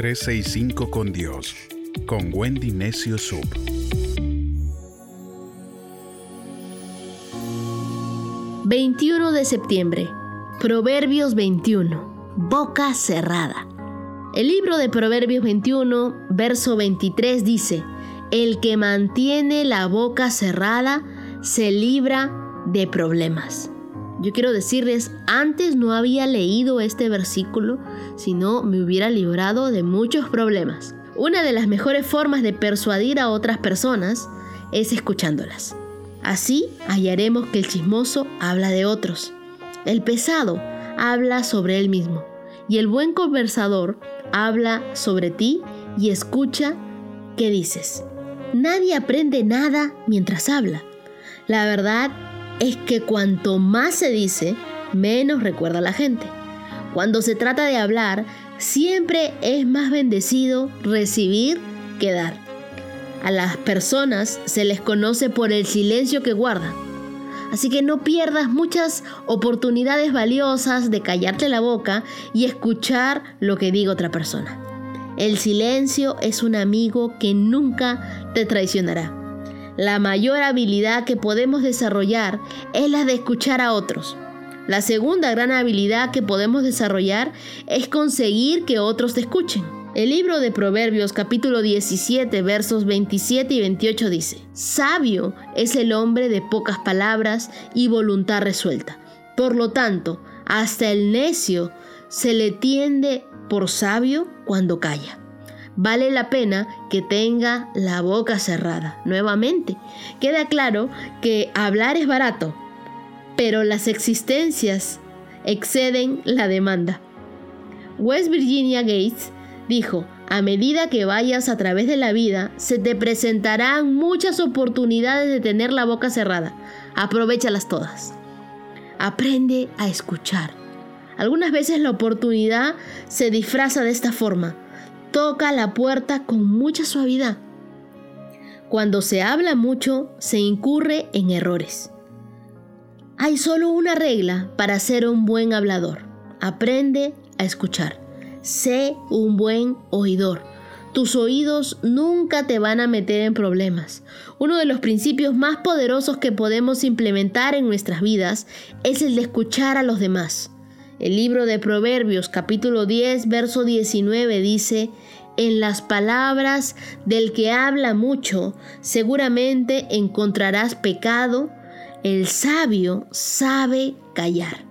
365 con Dios, con Wendy Necio Sub. ...21 de septiembre... Proverbios 21... Boca cerrada... El libro de Proverbios 21, verso 23 dice... El que mantiene la boca cerrada... ...se libra de problemas... Yo quiero decirles, antes no había leído este versículo, sino me hubiera librado de muchos problemas. Una de las mejores formas de persuadir a otras personas es escuchándolas. Así hallaremos que el chismoso habla de otros. El pesado habla sobre él mismo. Y el buen conversador habla sobre ti y escucha qué dices. Nadie aprende nada mientras habla. La verdad es que cuanto más se dice, menos recuerda la gente. Cuando se trata de hablar, siempre es más bendecido recibir que dar. A las personas se les conoce por el silencio que guardan. Así que no pierdas muchas oportunidades valiosas de callarte la boca y escuchar lo que diga otra persona. El silencio es un amigo que nunca te traicionará. La mayor habilidad que podemos desarrollar es la de escuchar a otros. La segunda gran habilidad que podemos desarrollar es conseguir que otros te escuchen. El libro de Proverbios capítulo 17 versos 27 y 28 dice, Sabio es el hombre de pocas palabras y voluntad resuelta. Por lo tanto, hasta el necio se le tiende por sabio cuando calla vale la pena que tenga la boca cerrada. Nuevamente, queda claro que hablar es barato, pero las existencias exceden la demanda. West Virginia Gates dijo, a medida que vayas a través de la vida, se te presentarán muchas oportunidades de tener la boca cerrada. Aprovechalas todas. Aprende a escuchar. Algunas veces la oportunidad se disfraza de esta forma toca la puerta con mucha suavidad. Cuando se habla mucho, se incurre en errores. Hay solo una regla para ser un buen hablador. Aprende a escuchar. Sé un buen oidor. Tus oídos nunca te van a meter en problemas. Uno de los principios más poderosos que podemos implementar en nuestras vidas es el de escuchar a los demás. El libro de Proverbios capítulo 10, verso 19 dice, en las palabras del que habla mucho seguramente encontrarás pecado, el sabio sabe callar.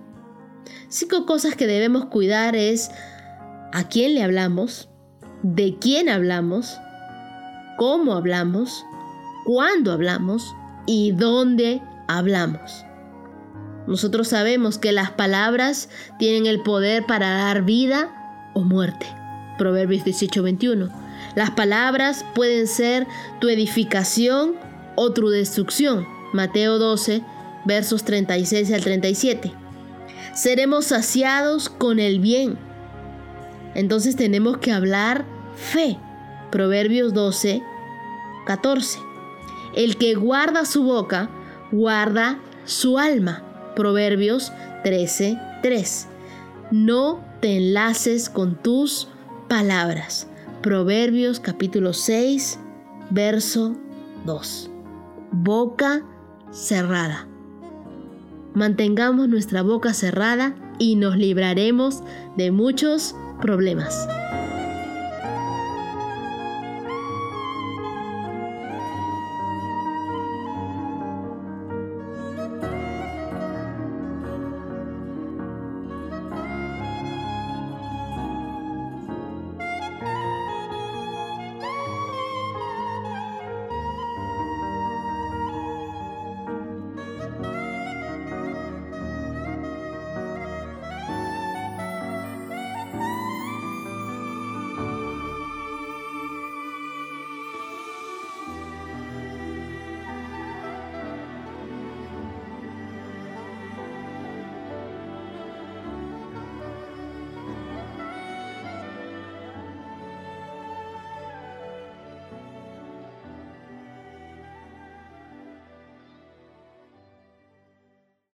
Cinco cosas que debemos cuidar es a quién le hablamos, de quién hablamos, cómo hablamos, cuándo hablamos y dónde hablamos. Nosotros sabemos que las palabras tienen el poder para dar vida o muerte. Proverbios 18:21. Las palabras pueden ser tu edificación o tu destrucción. Mateo 12, versos 36 al 37. Seremos saciados con el bien. Entonces tenemos que hablar fe. Proverbios 12, 14. El que guarda su boca, guarda su alma. Proverbios 13:3. No te enlaces con tus palabras. Proverbios capítulo 6, verso 2. Boca cerrada. Mantengamos nuestra boca cerrada y nos libraremos de muchos problemas.